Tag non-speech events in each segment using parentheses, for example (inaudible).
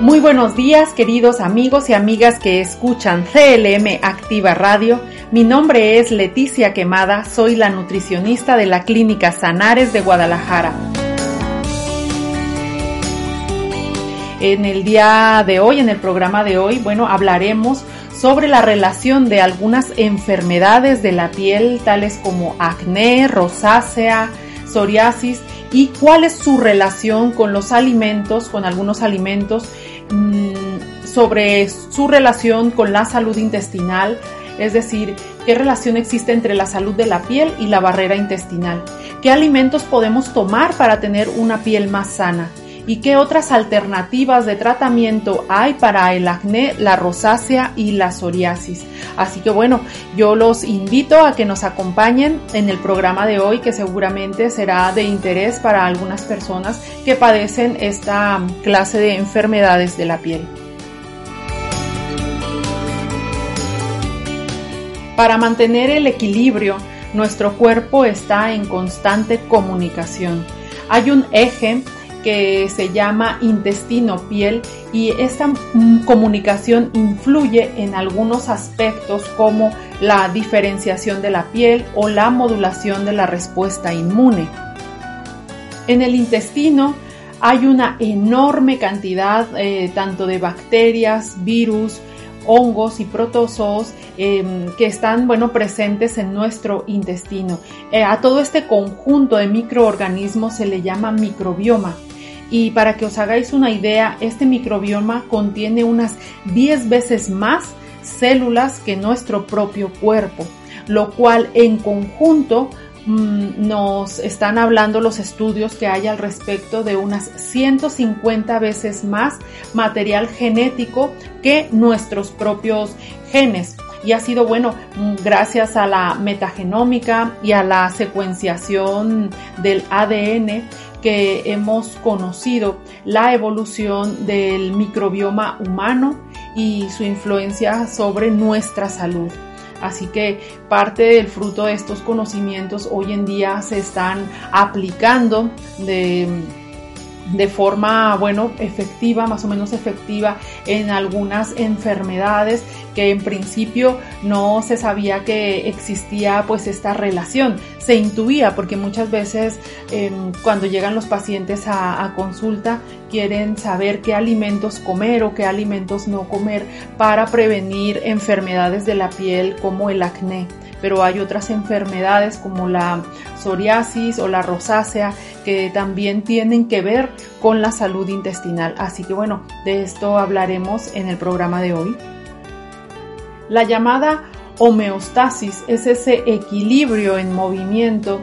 Muy buenos días, queridos amigos y amigas que escuchan CLM Activa Radio. Mi nombre es Leticia Quemada, soy la nutricionista de la Clínica Sanares de Guadalajara. En el día de hoy, en el programa de hoy, bueno, hablaremos sobre la relación de algunas enfermedades de la piel, tales como acné, rosácea, psoriasis, y cuál es su relación con los alimentos, con algunos alimentos Mm, sobre su relación con la salud intestinal, es decir, qué relación existe entre la salud de la piel y la barrera intestinal, qué alimentos podemos tomar para tener una piel más sana y qué otras alternativas de tratamiento hay para el acné, la rosácea y la psoriasis. Así que bueno, yo los invito a que nos acompañen en el programa de hoy que seguramente será de interés para algunas personas que padecen esta clase de enfermedades de la piel. Para mantener el equilibrio, nuestro cuerpo está en constante comunicación. Hay un eje que se llama intestino-piel y esta comunicación influye en algunos aspectos como la diferenciación de la piel o la modulación de la respuesta inmune. En el intestino hay una enorme cantidad eh, tanto de bacterias, virus, hongos y protozoos em, que están bueno, presentes en nuestro intestino. Eh, a todo este conjunto de microorganismos se le llama microbioma. Y para que os hagáis una idea, este microbioma contiene unas 10 veces más células que nuestro propio cuerpo, lo cual en conjunto nos están hablando los estudios que hay al respecto de unas 150 veces más material genético que nuestros propios genes. Y ha sido bueno mm, gracias a la metagenómica y a la secuenciación del ADN que hemos conocido la evolución del microbioma humano y su influencia sobre nuestra salud. Así que parte del fruto de estos conocimientos hoy en día se están aplicando de de forma, bueno, efectiva, más o menos efectiva en algunas enfermedades que en principio no se sabía que existía pues esta relación. Se intuía porque muchas veces em, cuando llegan los pacientes a, a consulta quieren saber qué alimentos comer o qué alimentos no comer para prevenir enfermedades de la piel como el acné pero hay otras enfermedades como la psoriasis o la rosácea que también tienen que ver con la salud intestinal. Así que bueno, de esto hablaremos en el programa de hoy. La llamada homeostasis es ese equilibrio en movimiento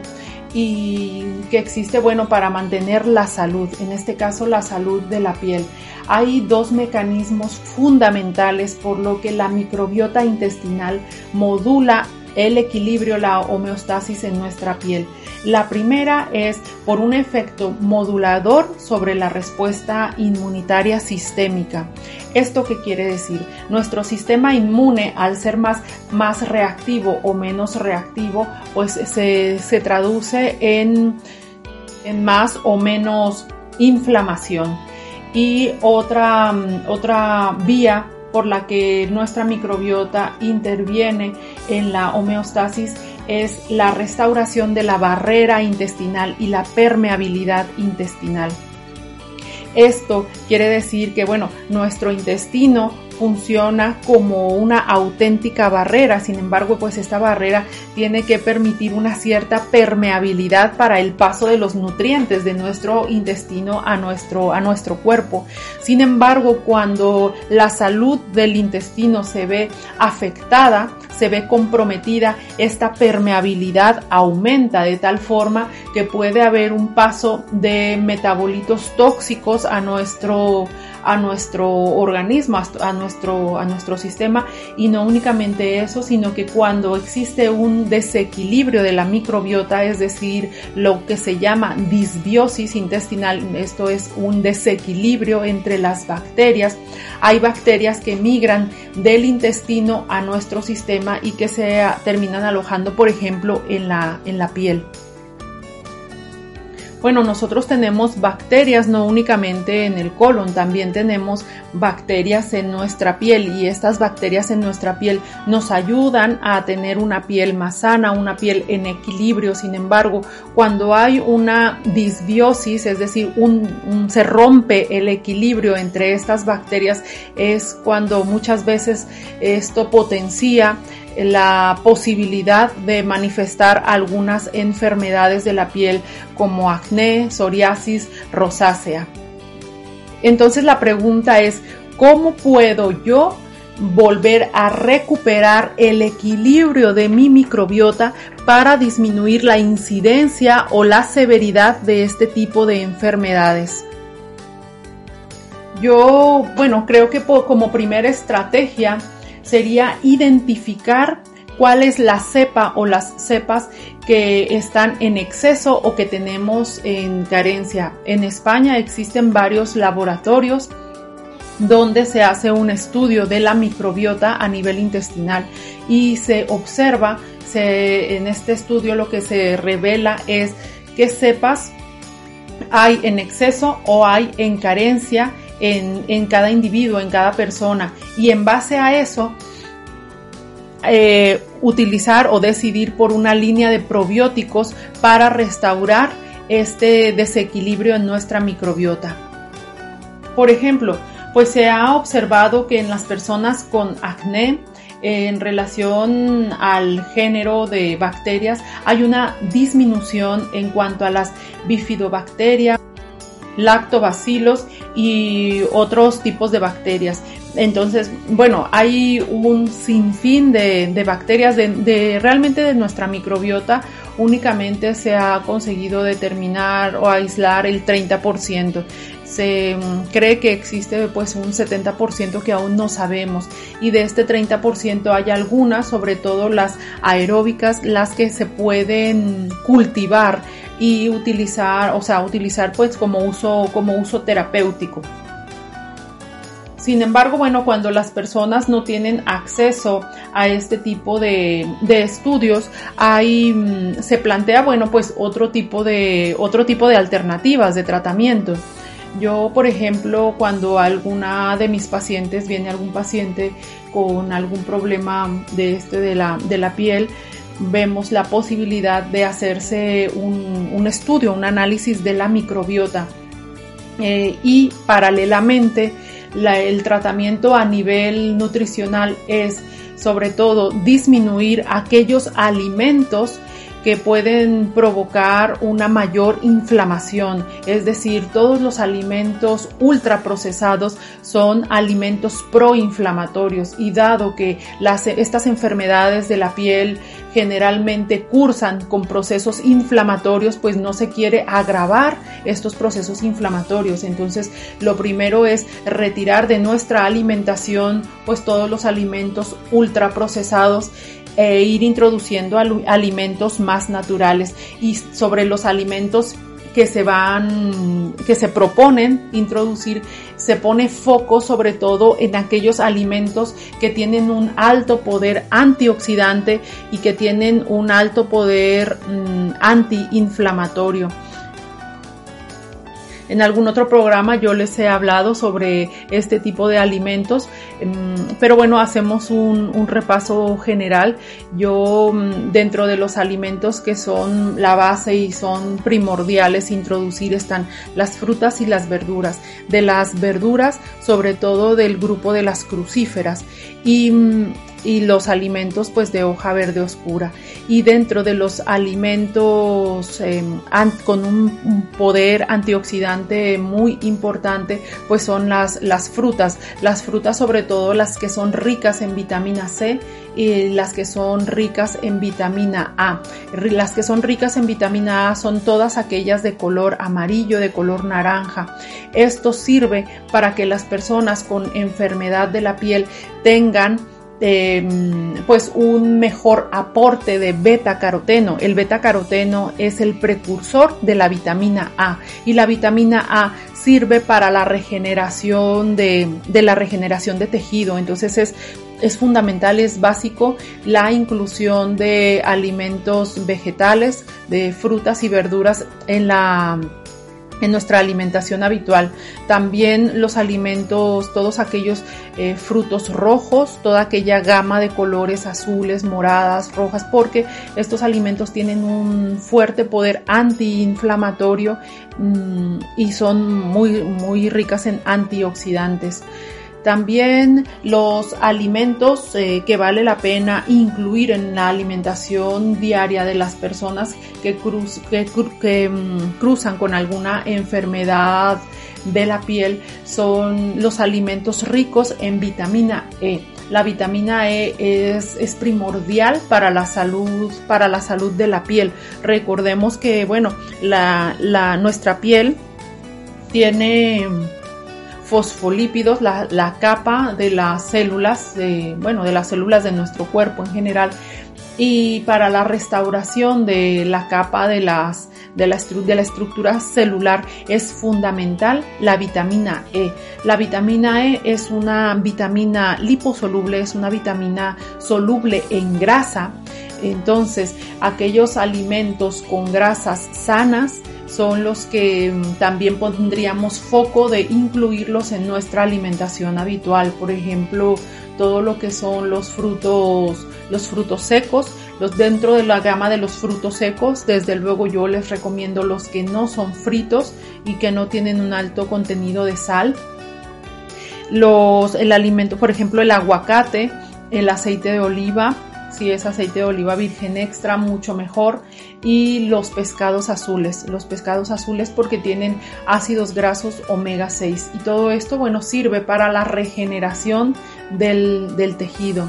y que existe bueno para mantener la salud, en este caso la salud de la piel. Hay dos mecanismos fundamentales por lo que la microbiota intestinal modula el equilibrio, la homeostasis en nuestra piel. La primera es por un efecto modulador sobre la respuesta inmunitaria sistémica. ¿Esto qué quiere decir? Nuestro sistema inmune, al ser más, más reactivo o menos reactivo, pues se, se traduce en, en más o menos inflamación. Y otra, otra vía por la que nuestra microbiota interviene en la homeostasis es la restauración de la barrera intestinal y la permeabilidad intestinal. Esto quiere decir que, bueno, nuestro intestino funciona como una auténtica barrera, sin embargo pues esta barrera tiene que permitir una cierta permeabilidad para el paso de los nutrientes de nuestro intestino a nuestro, a nuestro cuerpo. Sin embargo, cuando la salud del intestino se ve afectada, se ve comprometida, esta permeabilidad aumenta de tal forma que puede haber un paso de metabolitos tóxicos a nuestro a nuestro organismo, a nuestro, a nuestro sistema. Y no únicamente eso, sino que cuando existe un desequilibrio de la microbiota, es decir, lo que se llama disbiosis intestinal, esto es un desequilibrio entre las bacterias, hay bacterias que migran del intestino a nuestro sistema y que se terminan alojando, por ejemplo, en la, en la piel. Bueno, nosotros tenemos bacterias no únicamente en el colon, también tenemos bacterias en nuestra piel y estas bacterias en nuestra piel nos ayudan a tener una piel más sana, una piel en equilibrio. Sin embargo, cuando hay una disbiosis, es decir, un, se rompe el equilibrio entre estas bacterias, es cuando muchas veces esto potencia la posibilidad de manifestar algunas enfermedades de la piel como acné, psoriasis, rosácea. Entonces la pregunta es, ¿cómo puedo yo volver a recuperar el equilibrio de mi microbiota para disminuir la incidencia o la severidad de este tipo de enfermedades? Yo, bueno, creo que como primera estrategia sería identificar cuál es la cepa o las cepas que están en exceso o que tenemos en carencia. En España existen varios laboratorios donde se hace un estudio de la microbiota a nivel intestinal y se observa, en este estudio lo que se revela es qué cepas hay en exceso o hay en carencia en, cada individuo, en cada persona. Y en base a eso, eh, utilizar o decidir por una línea de probióticos para restaurar este desequilibrio en nuestra microbiota. Por ejemplo, pues se ha observado que en las personas con acné, en relación al género de bacterias, hay una disminución en cuanto a las bifidobacterias, lactobacilos y otros tipos de bacterias. Entonces, bueno, hay un sinfín de, de bacterias de, realmente de nuestra microbiota. Únicamente se ha conseguido determinar o aislar el 30% se mm, cree que existe pues un 70% que aún no sabemos y de este 30% hay algunas, sobre todo las aeróbicas, las que se pueden cultivar y utilizar, o sea, utilizar pues como uso, como uso terapéutico. Sin embargo, bueno, cuando las personas no tienen acceso a este tipo de, estudios, hay, mm, se plantea, bueno, pues otro tipo de, otro tipo de alternativas de tratamiento. Yo, por ejemplo, cuando alguna de mis pacientes viene algún paciente con algún problema de este de la, de la piel, vemos la posibilidad de hacerse un, estudio, un análisis de la microbiota. Eh, y paralelamente el tratamiento a nivel nutricional es sobre todo disminuir aquellos alimentos que pueden provocar una mayor inflamación, es decir, todos los alimentos ultraprocesados son alimentos proinflamatorios y dado que las, estas enfermedades de la piel generalmente cursan con procesos inflamatorios, pues no se quiere agravar estos procesos inflamatorios. Entonces, lo primero es retirar de nuestra alimentación pues todos los alimentos ultraprocesados e ir introduciendo alimentos más naturales y sobre los alimentos que se van, que se proponen introducir, se pone foco sobre todo en aquellos alimentos que tienen un alto poder antioxidante y que tienen un alto poder mm, antiinflamatorio. En algún otro programa yo les he hablado sobre este tipo de alimentos, em, pero bueno, hacemos un, repaso general. Yo mm, dentro de los alimentos que son la base y son primordiales introducir están las frutas y las verduras. De las verduras, sobre todo del grupo de las crucíferas. Y mm, y los alimentos pues de hoja verde oscura. Y dentro de los alimentos em, con un, poder antioxidante muy importante pues son las, las frutas. Las frutas sobre todo las que son ricas en vitamina C y las que son ricas en vitamina A. Las que son ricas en vitamina A son todas aquellas de color amarillo de color naranja. Esto sirve para que las personas con enfermedad de la piel tengan Em, pues un mejor aporte de beta caroteno. El beta caroteno es el precursor de la vitamina A y la vitamina A sirve para la regeneración de, de la regeneración de tejido. Entonces es es fundamental, es básico la inclusión de alimentos vegetales, de frutas y verduras en la en nuestra alimentación habitual. También los alimentos, todos aquellos eh, frutos rojos, toda aquella gama de colores azules, moradas, rojas, porque estos alimentos tienen un fuerte poder antiinflamatorio mm, y son muy, muy ricas en antioxidantes. También los alimentos eh, que vale la pena incluir en la alimentación diaria de las personas que, que, mm, cruzan con alguna enfermedad de la piel son los alimentos ricos en vitamina E. La vitamina E es, es, primordial para la salud, para la salud de la piel. Recordemos que, bueno, la, la, nuestra piel tiene fosfolípidos, la, capa de las células, bueno, de las células de nuestro cuerpo en general, y para la restauración de la capa de las de la, de la, estructura celular es fundamental la vitamina E. La vitamina E es una vitamina liposoluble, es una vitamina soluble en grasa. Entonces, aquellos alimentos con grasas sanas son los que mm, también pondríamos foco de incluirlos en nuestra alimentación habitual. Por ejemplo, todo lo que son los frutos, los frutos secos, los dentro de la gama de los frutos secos, desde luego yo les recomiendo los que no son fritos y que no tienen un alto contenido de sal. Los, el alimento, por ejemplo, el aguacate, el aceite de oliva, si es aceite de oliva virgen extra, mucho mejor. Y los pescados azules, los pescados azules porque tienen ácidos grasos omega 6. Y todo esto, bueno, sirve para la regeneración del, del tejido.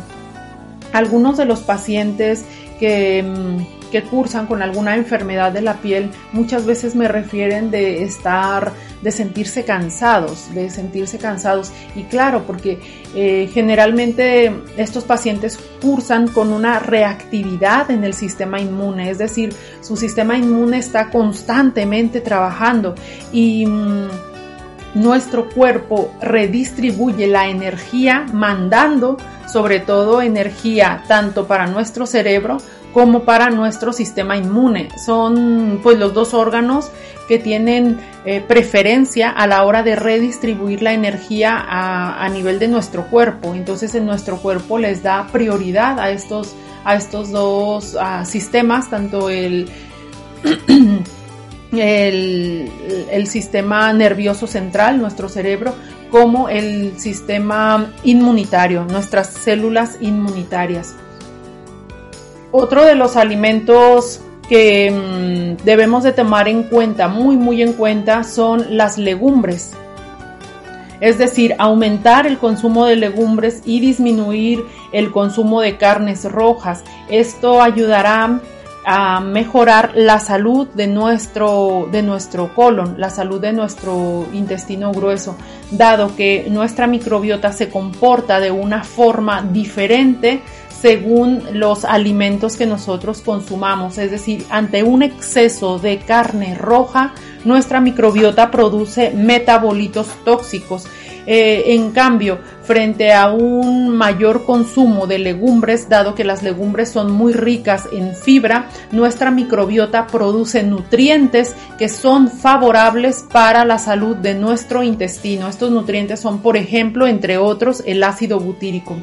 Algunos de los pacientes que mm, que cursan con alguna enfermedad de la piel muchas veces me refieren de estar, de sentirse cansados, de sentirse cansados. Y claro, porque eh, generalmente estos pacientes cursan con una reactividad en el sistema inmune, es decir, su sistema inmune está constantemente trabajando y... Mm, nuestro cuerpo redistribuye la energía mandando sobre todo energía tanto para nuestro cerebro como para nuestro sistema inmune. Son pues los dos órganos que tienen eh, preferencia a la hora de redistribuir la energía a, nivel de nuestro cuerpo. Entonces en nuestro cuerpo les da prioridad a estos, a estos dos sistemas, tanto (clears throat) el, el sistema nervioso central, nuestro cerebro, como el sistema inmunitario, nuestras células inmunitarias. Otro de los alimentos que mm, debemos de tomar en cuenta, muy muy en cuenta, son las legumbres. Es decir, aumentar el consumo de legumbres y disminuir el consumo de carnes rojas. Esto ayudará a mejorar la salud de nuestro, de nuestro colon, la salud de nuestro intestino grueso, dado que nuestra microbiota se comporta de una forma diferente según los alimentos que nosotros consumamos. Es decir, ante un exceso de carne roja, nuestra microbiota produce metabolitos tóxicos. Eh, en cambio, frente a un mayor consumo de legumbres, dado que las legumbres son muy ricas en fibra, nuestra microbiota produce nutrientes que son favorables para la salud de nuestro intestino. Estos nutrientes son, por ejemplo, entre otros, el ácido butírico.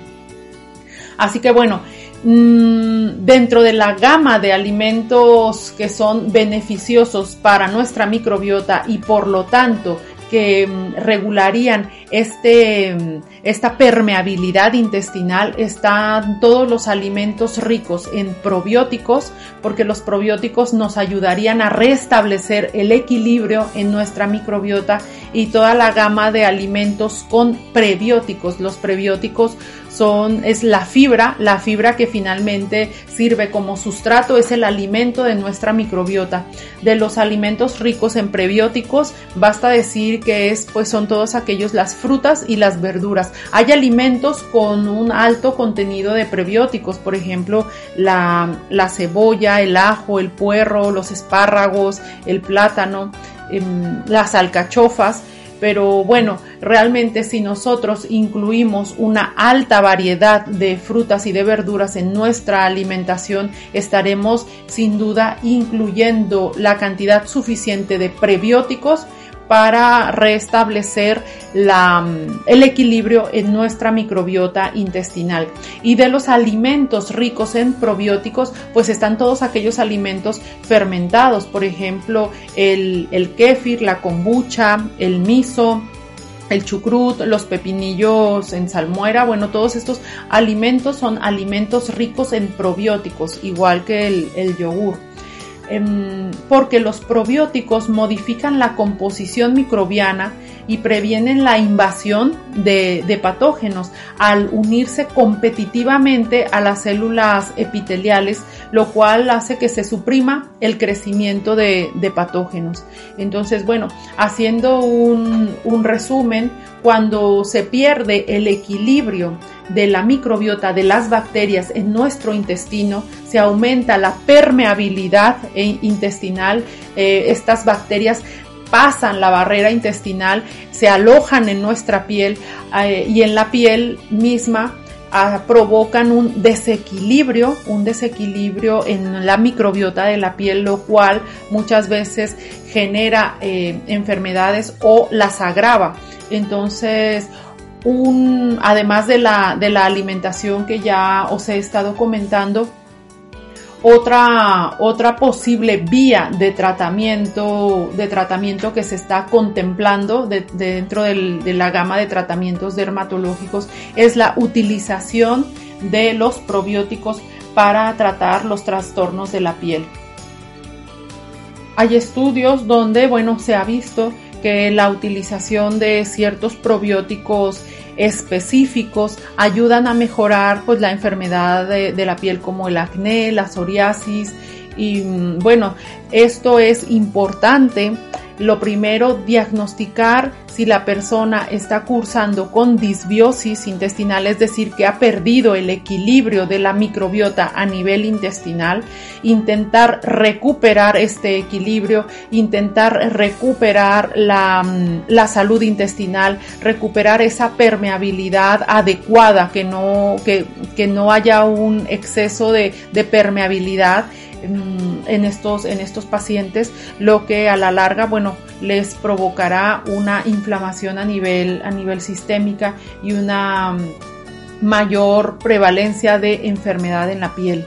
Así que bueno, mm, dentro de la gama de alimentos que son beneficiosos para nuestra microbiota y por lo tanto que mm, regularían este, mm, esta permeabilidad intestinal están todos los alimentos ricos en probióticos, porque los probióticos nos ayudarían a restablecer el equilibrio en nuestra microbiota y toda la gama de alimentos con prebióticos. Los prebióticos son, es la fibra, la fibra que finalmente sirve como sustrato, es el alimento de nuestra microbiota. De los alimentos ricos en prebióticos, basta decir que es, pues son todos aquellos, las frutas y las verduras. Hay alimentos con un alto contenido de prebióticos, por ejemplo, la, la cebolla, el ajo, el puerro, los espárragos, el plátano, las alcachofas pero bueno, realmente si nosotros incluimos una alta variedad de frutas y de verduras en nuestra alimentación, estaremos sin duda incluyendo la cantidad suficiente de prebióticos para restablecer mm, el equilibrio en nuestra microbiota intestinal. Y de los alimentos ricos en probióticos, pues están todos aquellos alimentos fermentados, por ejemplo, el, el kéfir, la kombucha, el miso, el chucrut, los pepinillos en salmuera, bueno, todos estos alimentos son alimentos ricos en probióticos, igual que el yogur. Em, porque los probióticos modifican la composición microbiana y previenen la invasión de, patógenos al unirse competitivamente a las células epiteliales, lo cual hace que se suprima el crecimiento de, patógenos. Entonces, bueno, haciendo un, un resumen, cuando se pierde el equilibrio de la microbiota de las bacterias en nuestro intestino, se aumenta la permeabilidad intestinal. Eh, estas bacterias pasan la barrera intestinal, se alojan en nuestra piel eh, y en la piel misma ah, provocan un desequilibrio, un desequilibrio en la microbiota de la piel, lo cual muchas veces genera eh, enfermedades o las agrava. Entonces, un, además de la, de la alimentación que ya os he estado comentando, otra, otra posible vía de tratamiento, de tratamiento que se está contemplando dentro de la gama de tratamientos dermatológicos es la utilización de los probióticos para tratar los trastornos de la piel. Hay estudios donde, bueno, se ha visto que la utilización de ciertos probióticos específicos ayudan a mejorar pues la enfermedad de, de, la piel como el acné, la psoriasis. Y mm, bueno, esto es importante lo primero, diagnosticar si la persona está cursando con disbiosis intestinal, es decir, que ha perdido el equilibrio de la microbiota a nivel intestinal, intentar recuperar este equilibrio, intentar recuperar la, mm, salud intestinal, recuperar esa permeabilidad adecuada, que no, que, que no haya un exceso de, de permeabilidad en estos, en estos pacientes, lo que a la larga, bueno, les provocará una inflamación a nivel, a nivel sistémica y una mm, mayor prevalencia de enfermedad en la piel.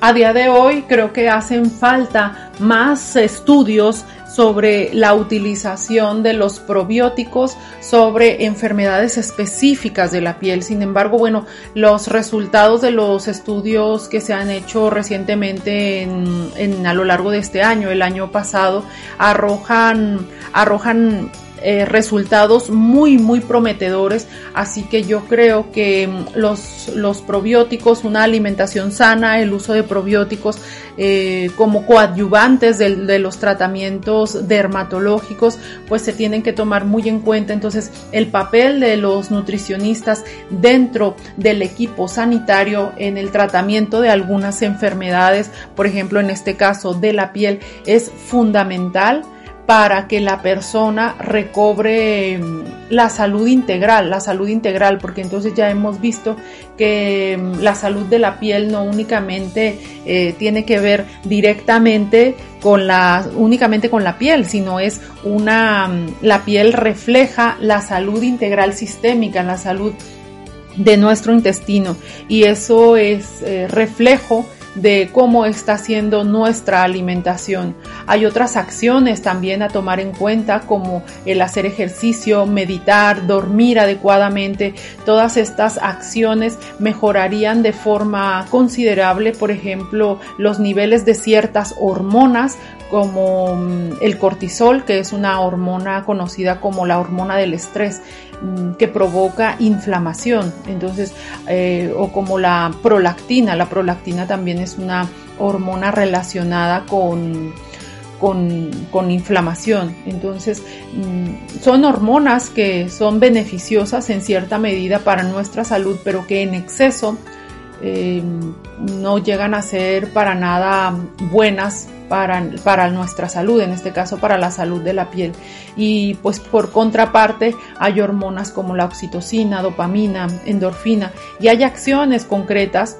A día de hoy creo que hacen falta más estudios sobre la utilización de los probióticos sobre enfermedades específicas de la piel. Sin embargo, bueno, los resultados de los estudios que se han hecho recientemente en, a lo largo de este año, el año pasado, arrojan, arrojan eh, resultados muy muy prometedores. Así que yo creo que mm, los, los probióticos una alimentación sana el uso de probióticos eh, como coadyuvantes de, los tratamientos dermatológicos pues se tienen que tomar muy en cuenta. Entonces el papel de los nutricionistas dentro del equipo sanitario en el tratamiento de algunas enfermedades por ejemplo en este caso de la piel es fundamental para que la persona recobre mm, la salud integral, la salud integral, porque entonces ya hemos visto que mm, la salud de la piel no únicamente eh, tiene que ver directamente con la, únicamente con la piel, sino es una, mm, la piel refleja la salud integral sistémica, la salud de nuestro intestino. Y eso es eh, reflejo de cómo está siendo nuestra alimentación. Hay otras acciones también a tomar en cuenta como el hacer ejercicio, meditar, dormir adecuadamente. Todas estas acciones mejorarían de forma considerable, por ejemplo, los niveles de ciertas hormonas como mm, el cortisol, que es una hormona conocida como la hormona del estrés. Mm, que provoca inflamación. Entonces, eh, o como la prolactina, la prolactina también es una hormona relacionada con, con, inflamación. Entonces, mm, son hormonas que son beneficiosas en cierta medida para nuestra salud, pero que en exceso eh, no llegan a ser para nada buenas para, nuestra salud, en este caso para la salud de la piel. Y pues por contraparte hay hormonas como la oxitocina, dopamina, endorfina y hay acciones concretas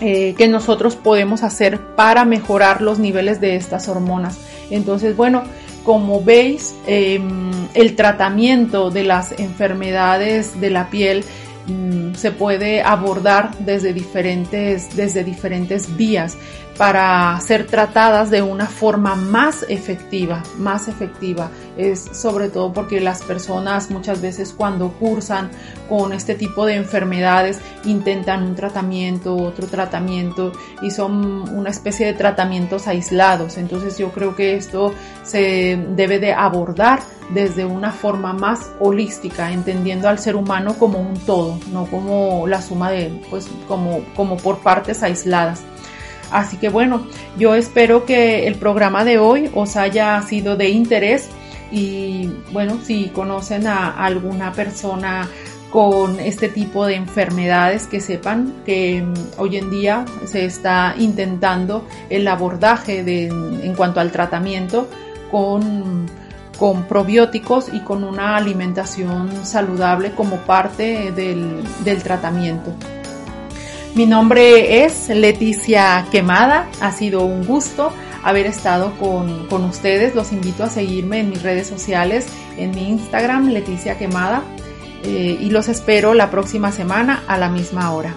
eh, que nosotros podemos hacer para mejorar los niveles de estas hormonas. Entonces, bueno, como veis, em, el tratamiento de las enfermedades de la piel mm, se puede abordar desde diferentes, desde diferentes vías para ser tratadas de una forma más efectiva, más efectiva. Es sobre todo porque las personas muchas veces cuando cursan con este tipo de enfermedades intentan un tratamiento, otro tratamiento y son una especie de tratamientos aislados. Entonces yo creo que esto se debe de abordar desde una forma más holística, entendiendo al ser humano como un todo, no como la suma de, pues como, como por partes aisladas. Así que bueno, yo espero que el programa de hoy os haya sido de interés y bueno, si conocen a alguna persona con este tipo de enfermedades que sepan que mm, hoy en día se está intentando el abordaje de, en cuanto al tratamiento con, con probióticos y con una alimentación saludable como parte del, del tratamiento. Mi nombre es Leticia Quemada, ha sido un gusto haber estado con, ustedes. Los invito a seguirme en mis redes sociales, en mi Instagram, Leticia Quemada, eh, y los espero la próxima semana a la misma hora.